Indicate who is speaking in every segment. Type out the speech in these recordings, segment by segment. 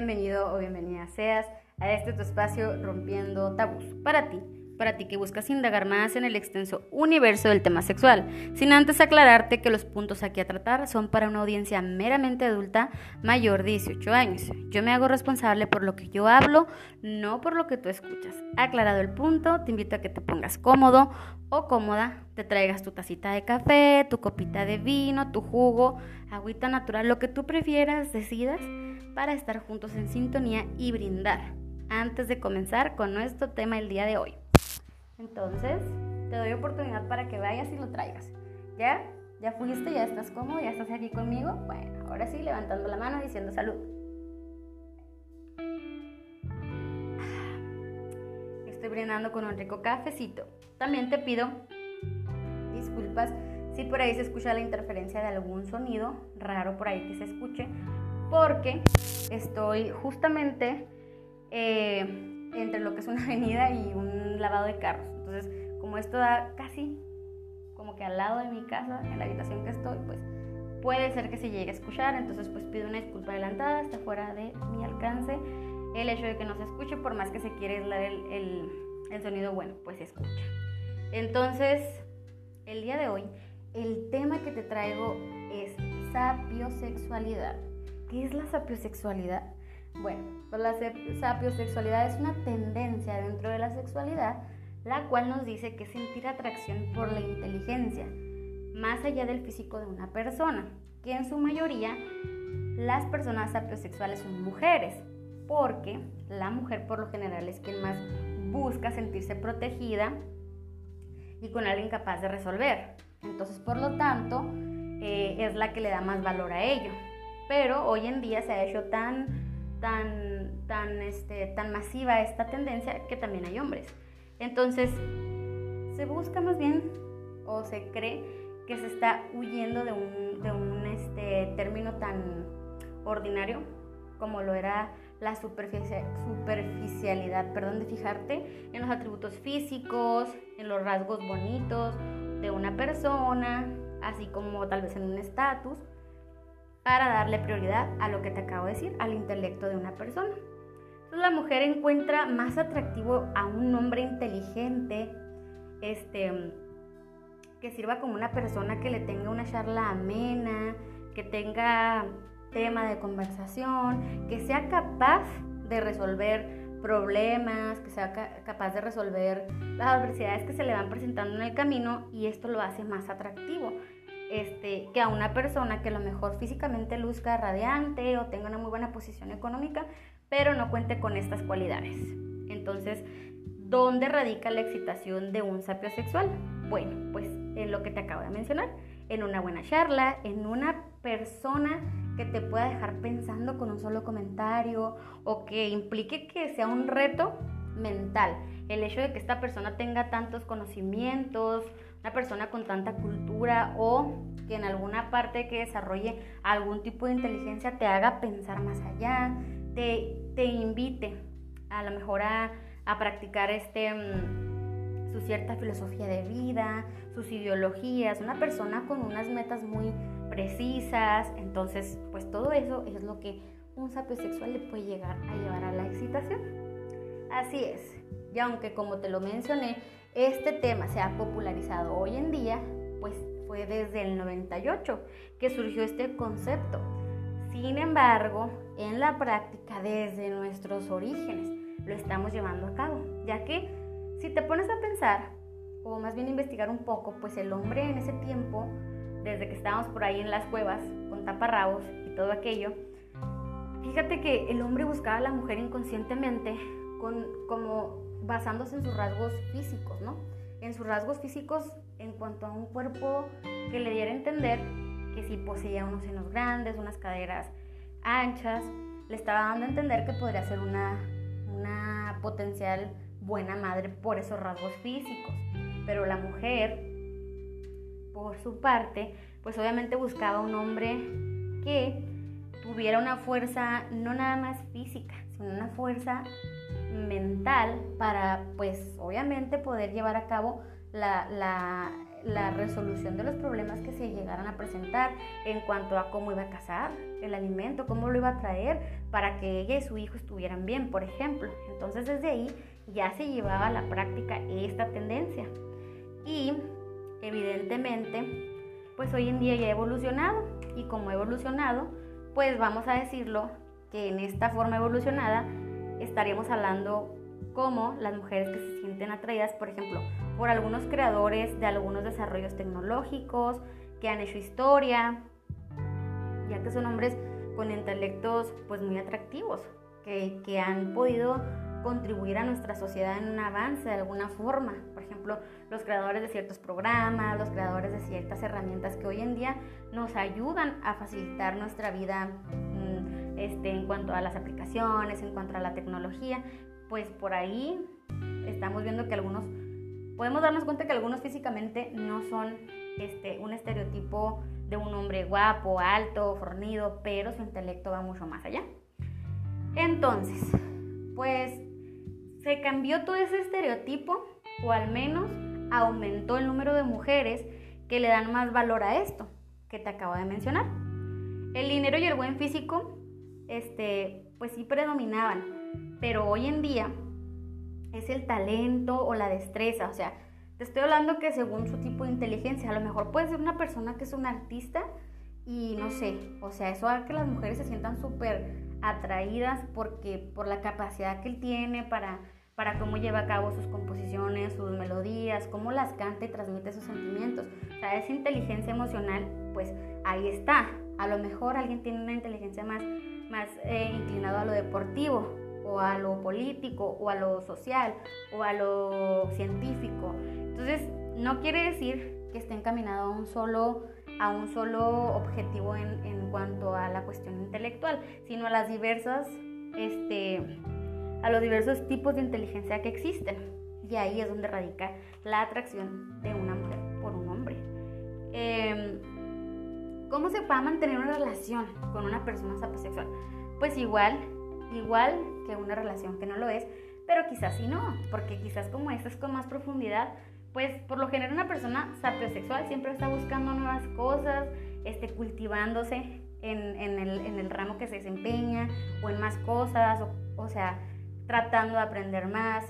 Speaker 1: bienvenido o bienvenida seas a este tu espacio Rompiendo Tabús para ti para ti que buscas indagar más en el extenso universo del tema sexual, sin antes aclararte que los puntos aquí a tratar son para una audiencia meramente adulta mayor de 18 años. Yo me hago responsable por lo que yo hablo, no por lo que tú escuchas. Aclarado el punto, te invito a que te pongas cómodo o cómoda, te traigas tu tacita de café, tu copita de vino, tu jugo, agüita natural, lo que tú prefieras, decidas, para estar juntos en sintonía y brindar antes de comenzar con nuestro tema el día de hoy. Entonces, te doy oportunidad para que vayas y lo traigas. ¿Ya? ¿Ya fuiste? ¿Ya estás cómodo? ¿Ya estás aquí conmigo? Bueno, ahora sí, levantando la mano diciendo salud. Estoy brindando con un rico cafecito. También te pido disculpas si por ahí se escucha la interferencia de algún sonido raro por ahí que se escuche, porque estoy justamente eh, entre lo que es una avenida y un lavado de carros. Entonces, como esto da casi como que al lado de mi casa, en la habitación que estoy, pues puede ser que se llegue a escuchar. Entonces, pues pido una disculpa adelantada, está fuera de mi alcance. El hecho de que no se escuche, por más que se quiere aislar el, el, el sonido, bueno, pues se escucha. Entonces, el día de hoy, el tema que te traigo es sapiosexualidad. ¿Qué es la sapiosexualidad? Bueno, pues la sapiosexualidad es una tendencia dentro de la sexualidad, la cual nos dice que sentir atracción por la inteligencia, más allá del físico de una persona, que en su mayoría las personas sapiosexuales son mujeres, porque la mujer por lo general es quien más busca sentirse protegida y con alguien capaz de resolver. Entonces, por lo tanto, eh, es la que le da más valor a ello. Pero hoy en día se ha hecho tan tan, tan, este, tan masiva esta tendencia que también hay hombres. Entonces, se busca más bien o se cree que se está huyendo de un, de un este, término tan ordinario como lo era la superficialidad, perdón, de fijarte en los atributos físicos, en los rasgos bonitos de una persona, así como tal vez en un estatus, para darle prioridad a lo que te acabo de decir, al intelecto de una persona. Entonces la mujer encuentra más atractivo a un hombre inteligente, este, que sirva como una persona que le tenga una charla amena, que tenga tema de conversación, que sea capaz de resolver problemas, que sea capaz de resolver las adversidades que se le van presentando en el camino y esto lo hace más atractivo este, que a una persona que a lo mejor físicamente luzca radiante o tenga una muy buena posición económica, pero no cuente con estas cualidades. Entonces, ¿dónde radica la excitación de un sapio sexual? Bueno, pues en lo que te acabo de mencionar, en una buena charla, en una persona que te pueda dejar pensando con un solo comentario o que implique que sea un reto mental. El hecho de que esta persona tenga tantos conocimientos, una persona con tanta cultura o que en alguna parte que desarrolle algún tipo de inteligencia te haga pensar más allá, te, te invite a lo mejor a, a practicar este, mm, su cierta filosofía de vida, sus ideologías, una persona con unas metas muy precisas, entonces pues todo eso es lo que un sapio sexual le puede llegar a llevar a la excitación. Así es, y aunque como te lo mencioné, este tema se ha popularizado hoy en día, pues fue desde el 98 que surgió este concepto. Sin embargo, en la práctica, desde nuestros orígenes, lo estamos llevando a cabo, ya que si te pones a pensar, o más bien investigar un poco, pues el hombre en ese tiempo, desde que estábamos por ahí en las cuevas con taparrabos y todo aquello, fíjate que el hombre buscaba a la mujer inconscientemente con, como basándose en sus rasgos físicos, ¿no? En sus rasgos físicos en cuanto a un cuerpo que le diera a entender que si poseía unos senos grandes, unas caderas anchas, le estaba dando a entender que podría ser una, una potencial buena madre por esos rasgos físicos. Pero la mujer, por su parte, pues obviamente buscaba un hombre que tuviera una fuerza no nada más física, sino una fuerza mental para, pues, obviamente poder llevar a cabo la, resolución de los problemas que se llegaran a presentar en cuanto a cómo iba a casar el alimento, cómo lo iba a traer para que ella y su hijo estuvieran bien, por ejemplo. Entonces desde ahí ya se llevaba a la práctica esta tendencia. Y evidentemente, pues hoy en día ya ha evolucionado y como ha evolucionado, pues vamos a decirlo que en esta forma evolucionada estaríamos hablando como las mujeres que se sienten atraídas, por ejemplo, por algunos creadores de algunos desarrollos tecnológicos que han hecho historia, ya que son hombres con intelectos pues muy atractivos, que, que han podido contribuir a nuestra sociedad en un avance de alguna forma. Por ejemplo, los creadores de ciertos programas, los creadores de ciertas herramientas que hoy en día nos ayudan a facilitar nuestra vida este, en cuanto a las aplicaciones, en cuanto a la tecnología, pues por ahí estamos viendo que algunos, podemos darnos cuenta que algunos físicamente no son este, un estereotipo de un hombre guapo, alto, fornido, pero su intelecto va mucho más allá. Entonces, pues se cambió todo ese estereotipo, o al menos aumentó el número de mujeres que le dan más valor a esto que te acabo de mencionar. El dinero y el buen físico, este, pues sí predominaban, pero hoy en día es el talento o la destreza, o sea, te estoy hablando que según su tipo de inteligencia, a lo mejor puede ser una persona que es un artista y no sé, o sea, eso hace que las mujeres se sientan súper atraídas porque por la capacidad que él tiene para para cómo lleva a cabo sus composiciones, sus melodías, cómo las canta y transmite sus sentimientos. O sea, esa inteligencia emocional, pues ahí está. A lo mejor alguien tiene una inteligencia más, más eh, inclinada a lo deportivo, o a lo político, o a lo social, o a lo científico. Entonces, no quiere decir que esté encaminado a un solo, a un solo objetivo en, en cuanto a la cuestión intelectual, sino a las diversas, este, a los diversos tipos de inteligencia que existen. Y ahí es donde radica la atracción de una mujer por un hombre. Em, ¿Cómo se puede mantener una relación con una persona sapiosexual? Pues igual igual que una relación que no lo es, pero quizás sí no, porque quizás como esta es con más profundidad, pues por lo general una persona sapiosexual siempre está buscando nuevas cosas, este, cultivándose en, el, ramo que se desempeña o en más cosas, o, sea, tratando de aprender más.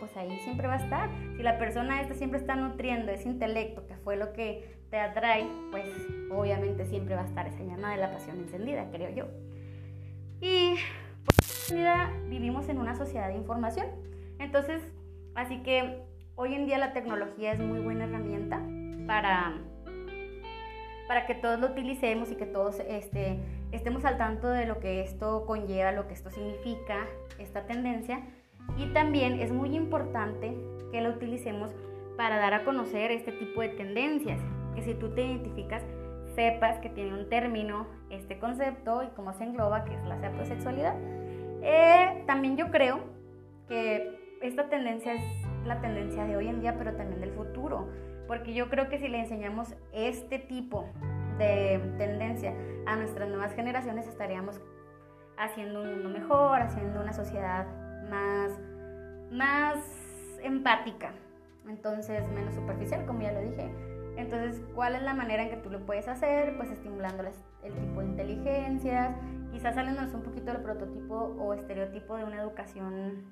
Speaker 1: Pues ahí siempre va a estar. Si la persona esta siempre está nutriendo ese intelecto, que fue lo que te atrae, pues obviamente siempre va a estar esa llama de la pasión encendida, creo yo. Y vivimos en una sociedad de información. Entonces, así que hoy en día la tecnología es muy buena herramienta para, para que todos lo utilicemos y que todos este, estemos al tanto de lo que esto conlleva, lo que esto significa, esta tendencia. Y también es muy importante que lo utilicemos para dar a conocer este tipo de tendencias, que si tú te identificas, sepas que tiene un término este concepto y cómo se engloba, que es la sexualidad eh, también yo creo que esta tendencia es la tendencia de hoy en día, pero también del futuro, porque yo creo que si le enseñamos este tipo de tendencia a nuestras nuevas generaciones, estaríamos haciendo un mundo mejor, haciendo una sociedad más, más empática, entonces menos superficial, como ya lo dije. Entonces, ¿cuál es la manera en que tú lo puedes hacer? Pues estimulando el tipo de inteligencias, quizás saliéndonos un poquito del prototipo o estereotipo de una educación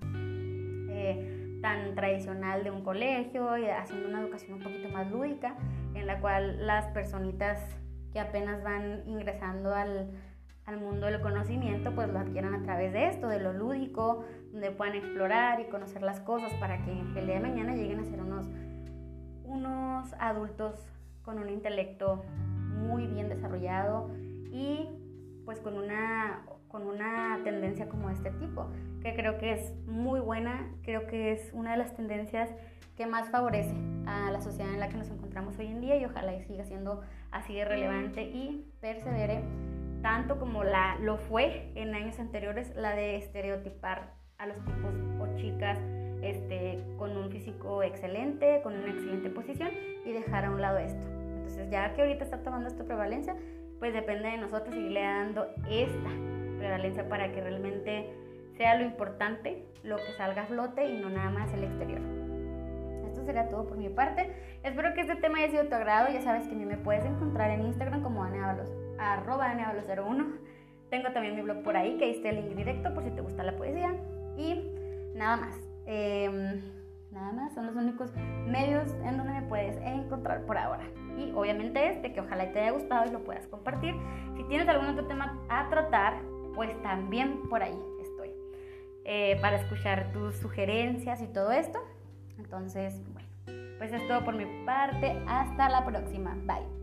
Speaker 1: eh, tan tradicional de un colegio y haciendo una educación un poquito más lúdica, en la cual las personitas que apenas van ingresando al, al mundo del conocimiento, pues lo adquieran a través de esto, de lo lúdico, donde puedan explorar y conocer las cosas para que el día de mañana lleguen a ser unos, unos adultos con un intelecto muy bien desarrollado y pues con una, con una tendencia como este tipo, que creo que es muy buena, creo que es una de las tendencias que más favorece a la sociedad en la que nos encontramos hoy en día y ojalá siga siendo así de relevante y persevere tanto como la, lo fue en años anteriores la de estereotipar a los tipos o chicas este, con un físico excelente, con una excelente posición y dejar a un lado esto. Entonces ya que ahorita está tomando esta prevalencia, pues depende de nosotros seguirle dando esta prevalencia para que realmente sea lo importante, lo que salga a flote y no nada más el exterior. Esto sería todo por mi parte. Espero que este tema haya sido de tu agrado. Ya sabes que a mí me puedes encontrar en Instagram como aneavalos, arroba 01 Tengo también mi blog por ahí, que ahí está el link directo por si te gusta la poesía. Y nada más. Em, nada más, son los únicos medios en donde me puedes encontrar por ahora. Y obviamente este, que ojalá te haya gustado y lo puedas compartir. Si tienes algún otro tema a tratar, pues también por ahí estoy. Eh, para escuchar tus sugerencias y todo esto. Entonces, bueno, pues es todo por mi parte. Hasta la próxima. Bye.